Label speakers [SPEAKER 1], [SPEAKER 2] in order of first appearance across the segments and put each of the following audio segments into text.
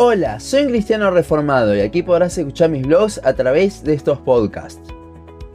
[SPEAKER 1] Hola, soy un cristiano reformado y aquí podrás escuchar mis blogs a través de estos podcasts.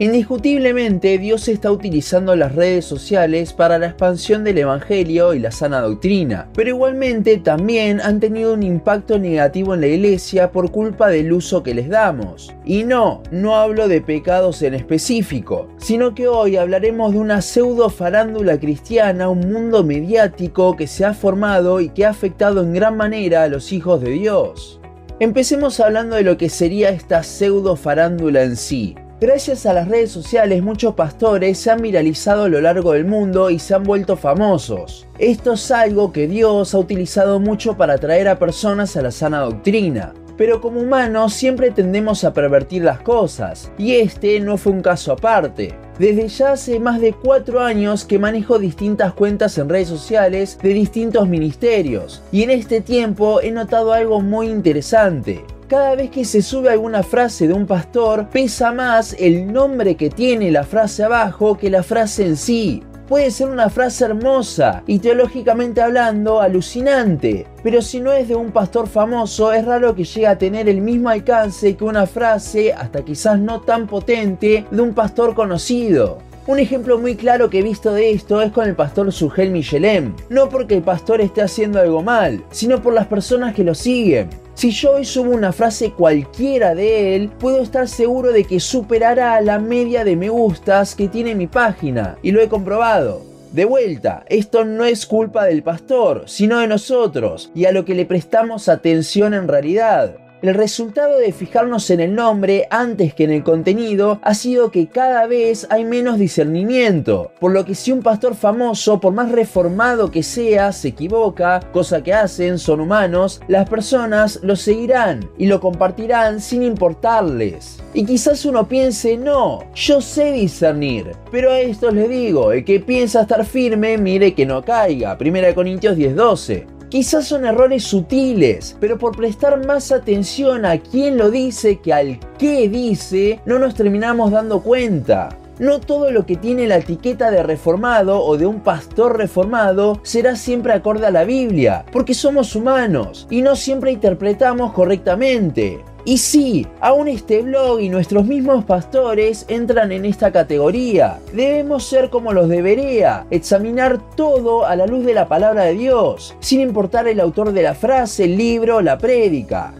[SPEAKER 1] Indiscutiblemente Dios está utilizando las redes sociales para la expansión del Evangelio y la sana doctrina, pero igualmente también han tenido un impacto negativo en la iglesia por culpa del uso que les damos. Y no, no hablo de pecados en específico, sino que hoy hablaremos de una pseudo farándula cristiana, un mundo mediático que se ha formado y que ha afectado en gran manera a los hijos de Dios. Empecemos hablando de lo que sería esta pseudo farándula en sí. Gracias a las redes sociales muchos pastores se han viralizado a lo largo del mundo y se han vuelto famosos. Esto es algo que Dios ha utilizado mucho para atraer a personas a la sana doctrina. Pero como humanos siempre tendemos a pervertir las cosas, y este no fue un caso aparte. Desde ya hace más de 4 años que manejo distintas cuentas en redes sociales de distintos ministerios, y en este tiempo he notado algo muy interesante cada vez que se sube alguna frase de un pastor, pesa más el nombre que tiene la frase abajo que la frase en sí. Puede ser una frase hermosa y teológicamente hablando alucinante, pero si no es de un pastor famoso es raro que llegue a tener el mismo alcance que una frase, hasta quizás no tan potente, de un pastor conocido. Un ejemplo muy claro que he visto de esto es con el pastor Sugel Michelem. No porque el pastor esté haciendo algo mal, sino por las personas que lo siguen. Si yo hoy subo una frase cualquiera de él, puedo estar seguro de que superará la media de me gustas que tiene mi página, y lo he comprobado. De vuelta, esto no es culpa del pastor, sino de nosotros, y a lo que le prestamos atención en realidad. El resultado de fijarnos en el nombre antes que en el contenido ha sido que cada vez hay menos discernimiento, por lo que si un pastor famoso, por más reformado que sea, se equivoca, cosa que hacen, son humanos, las personas lo seguirán y lo compartirán sin importarles. Y quizás uno piense, no, yo sé discernir, pero a estos les digo, el que piensa estar firme, mire que no caiga. 1 Corintios 10:12. Quizás son errores sutiles, pero por prestar más atención a quién lo dice que al qué dice, no nos terminamos dando cuenta. No todo lo que tiene la etiqueta de reformado o de un pastor reformado será siempre acorde a la Biblia, porque somos humanos y no siempre interpretamos correctamente. Y sí, aún este blog y nuestros mismos pastores entran en esta categoría. Debemos ser como los debería, examinar todo a la luz de la palabra de Dios, sin importar el autor de la frase, el libro, la prédica.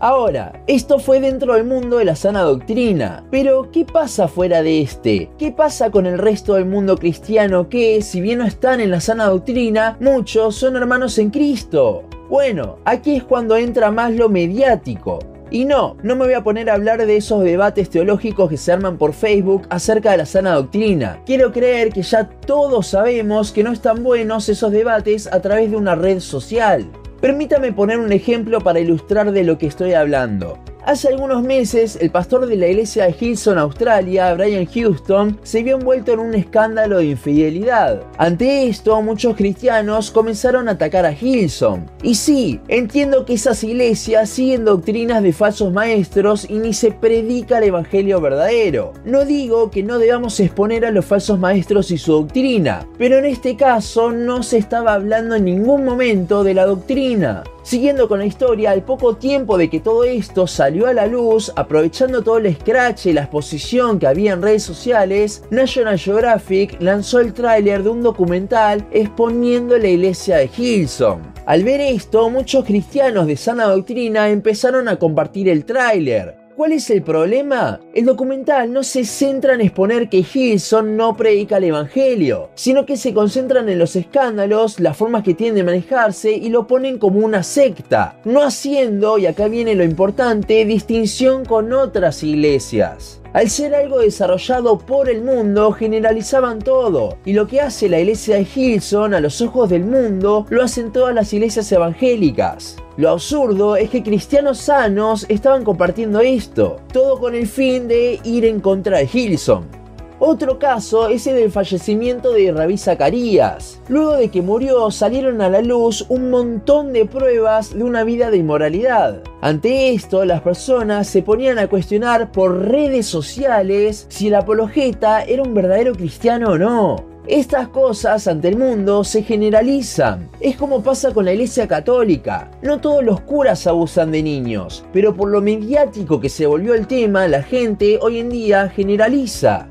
[SPEAKER 1] Ahora, esto fue dentro del mundo de la sana doctrina, pero ¿qué pasa fuera de este? ¿Qué pasa con el resto del mundo cristiano que, si bien no están en la sana doctrina, muchos son hermanos en Cristo? Bueno, aquí es cuando entra más lo mediático. Y no, no me voy a poner a hablar de esos debates teológicos que se arman por Facebook acerca de la sana doctrina. Quiero creer que ya todos sabemos que no están buenos esos debates a través de una red social. Permítame poner un ejemplo para ilustrar de lo que estoy hablando. Hace algunos meses, el pastor de la iglesia de Hilson, Australia, Brian Houston, se vio envuelto en un escándalo de infidelidad. Ante esto, muchos cristianos comenzaron a atacar a Hilson. Y sí, entiendo que esas iglesias siguen doctrinas de falsos maestros y ni se predica el evangelio verdadero. No digo que no debamos exponer a los falsos maestros y su doctrina, pero en este caso no se estaba hablando en ningún momento de la doctrina. Siguiendo con la historia, al poco tiempo de que todo esto salió a la luz, aprovechando todo el scratch y la exposición que había en redes sociales, National Geographic lanzó el tráiler de un documental exponiendo la iglesia de Hillsong. Al ver esto, muchos cristianos de sana doctrina empezaron a compartir el tráiler, ¿Cuál es el problema? El documental no se centra en exponer que Hilson no predica el Evangelio, sino que se concentran en los escándalos, las formas que tienen de manejarse y lo ponen como una secta, no haciendo, y acá viene lo importante, distinción con otras iglesias. Al ser algo desarrollado por el mundo, generalizaban todo. Y lo que hace la iglesia de Hilson a los ojos del mundo, lo hacen todas las iglesias evangélicas. Lo absurdo es que cristianos sanos estaban compartiendo esto, todo con el fin de ir en contra de Hilson. Otro caso es el del fallecimiento de Rabí Zacarías. Luego de que murió salieron a la luz un montón de pruebas de una vida de inmoralidad. Ante esto, las personas se ponían a cuestionar por redes sociales si el apologeta era un verdadero cristiano o no. Estas cosas ante el mundo se generalizan. Es como pasa con la Iglesia Católica. No todos los curas abusan de niños, pero por lo mediático que se volvió el tema, la gente hoy en día generaliza.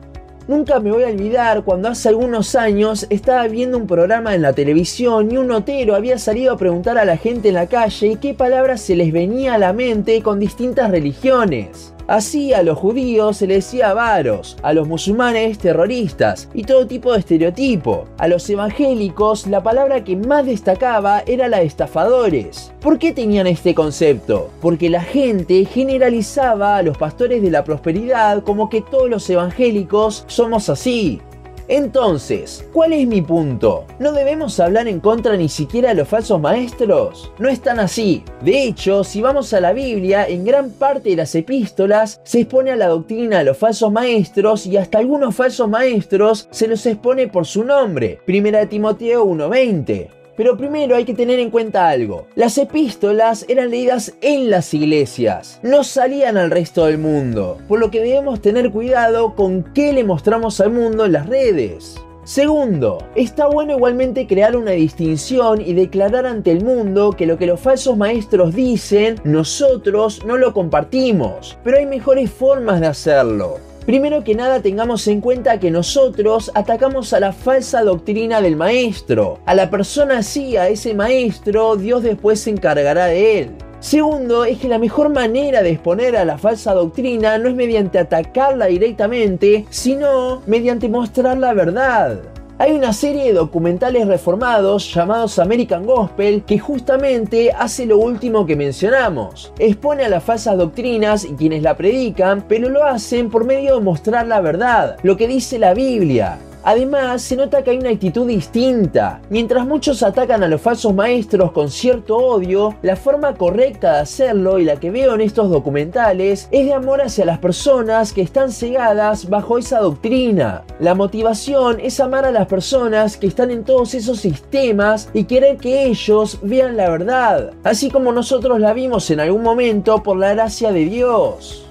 [SPEAKER 1] Nunca me voy a olvidar cuando hace algunos años estaba viendo un programa en la televisión y un notero había salido a preguntar a la gente en la calle qué palabras se les venía a la mente con distintas religiones. Así a los judíos se les decía varos, a los musulmanes terroristas y todo tipo de estereotipo. A los evangélicos la palabra que más destacaba era la de estafadores. ¿Por qué tenían este concepto? Porque la gente generalizaba a los pastores de la prosperidad como que todos los evangélicos somos así. Entonces, ¿cuál es mi punto? ¿No debemos hablar en contra ni siquiera de los falsos maestros? No es tan así. De hecho, si vamos a la Biblia, en gran parte de las epístolas se expone a la doctrina de los falsos maestros y hasta algunos falsos maestros se los expone por su nombre. Primera de Timoteo 1.20. Pero primero hay que tener en cuenta algo. Las epístolas eran leídas en las iglesias, no salían al resto del mundo, por lo que debemos tener cuidado con qué le mostramos al mundo en las redes. Segundo, está bueno igualmente crear una distinción y declarar ante el mundo que lo que los falsos maestros dicen, nosotros no lo compartimos, pero hay mejores formas de hacerlo. Primero que nada tengamos en cuenta que nosotros atacamos a la falsa doctrina del maestro. A la persona así, a ese maestro, Dios después se encargará de él. Segundo, es que la mejor manera de exponer a la falsa doctrina no es mediante atacarla directamente, sino mediante mostrar la verdad. Hay una serie de documentales reformados llamados American Gospel que justamente hace lo último que mencionamos. Expone a las falsas doctrinas y quienes la predican, pero lo hacen por medio de mostrar la verdad, lo que dice la Biblia. Además, se nota que hay una actitud distinta. Mientras muchos atacan a los falsos maestros con cierto odio, la forma correcta de hacerlo y la que veo en estos documentales es de amor hacia las personas que están cegadas bajo esa doctrina. La motivación es amar a las personas que están en todos esos sistemas y querer que ellos vean la verdad, así como nosotros la vimos en algún momento por la gracia de Dios.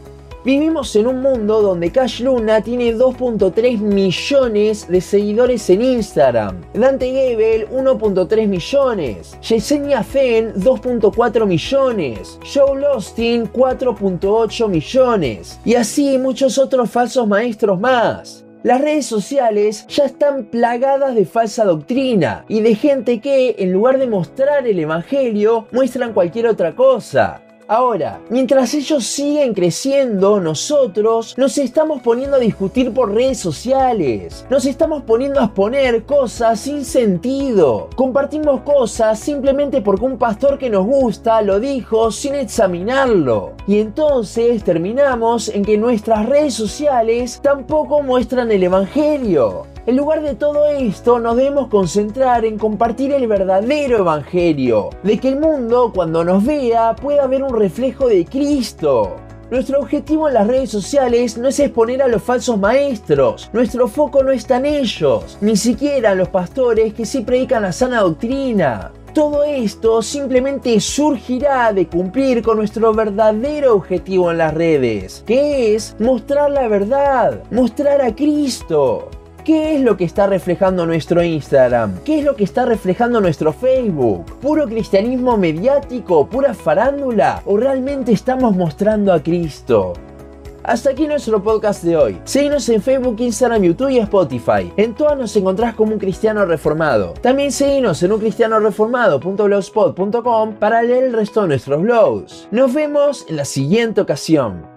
[SPEAKER 1] Vivimos en un mundo donde Cash Luna tiene 2.3 millones de seguidores en Instagram, Dante Gebel 1.3 millones, Yesenia Fen 2.4 millones, Joe Lostin 4.8 millones y así muchos otros falsos maestros más. Las redes sociales ya están plagadas de falsa doctrina y de gente que, en lugar de mostrar el Evangelio, muestran cualquier otra cosa. Ahora, mientras ellos siguen creciendo, nosotros nos estamos poniendo a discutir por redes sociales. Nos estamos poniendo a exponer cosas sin sentido. Compartimos cosas simplemente porque un pastor que nos gusta lo dijo sin examinarlo. Y entonces terminamos en que nuestras redes sociales tampoco muestran el Evangelio. En lugar de todo esto, nos debemos concentrar en compartir el verdadero evangelio, de que el mundo cuando nos vea pueda ver un reflejo de Cristo. Nuestro objetivo en las redes sociales no es exponer a los falsos maestros, nuestro foco no está en ellos, ni siquiera en los pastores que sí predican la sana doctrina. Todo esto simplemente surgirá de cumplir con nuestro verdadero objetivo en las redes, que es mostrar la verdad, mostrar a Cristo. ¿Qué es lo que está reflejando nuestro Instagram? ¿Qué es lo que está reflejando nuestro Facebook? ¿Puro cristianismo mediático? ¿Pura farándula? ¿O realmente estamos mostrando a Cristo? Hasta aquí nuestro podcast de hoy. Seguinos en Facebook, Instagram, YouTube y Spotify. En todas nos encontrás como un cristiano reformado. También seguinos en uncristianoreformado.blogspot.com para leer el resto de nuestros blogs. Nos vemos en la siguiente ocasión.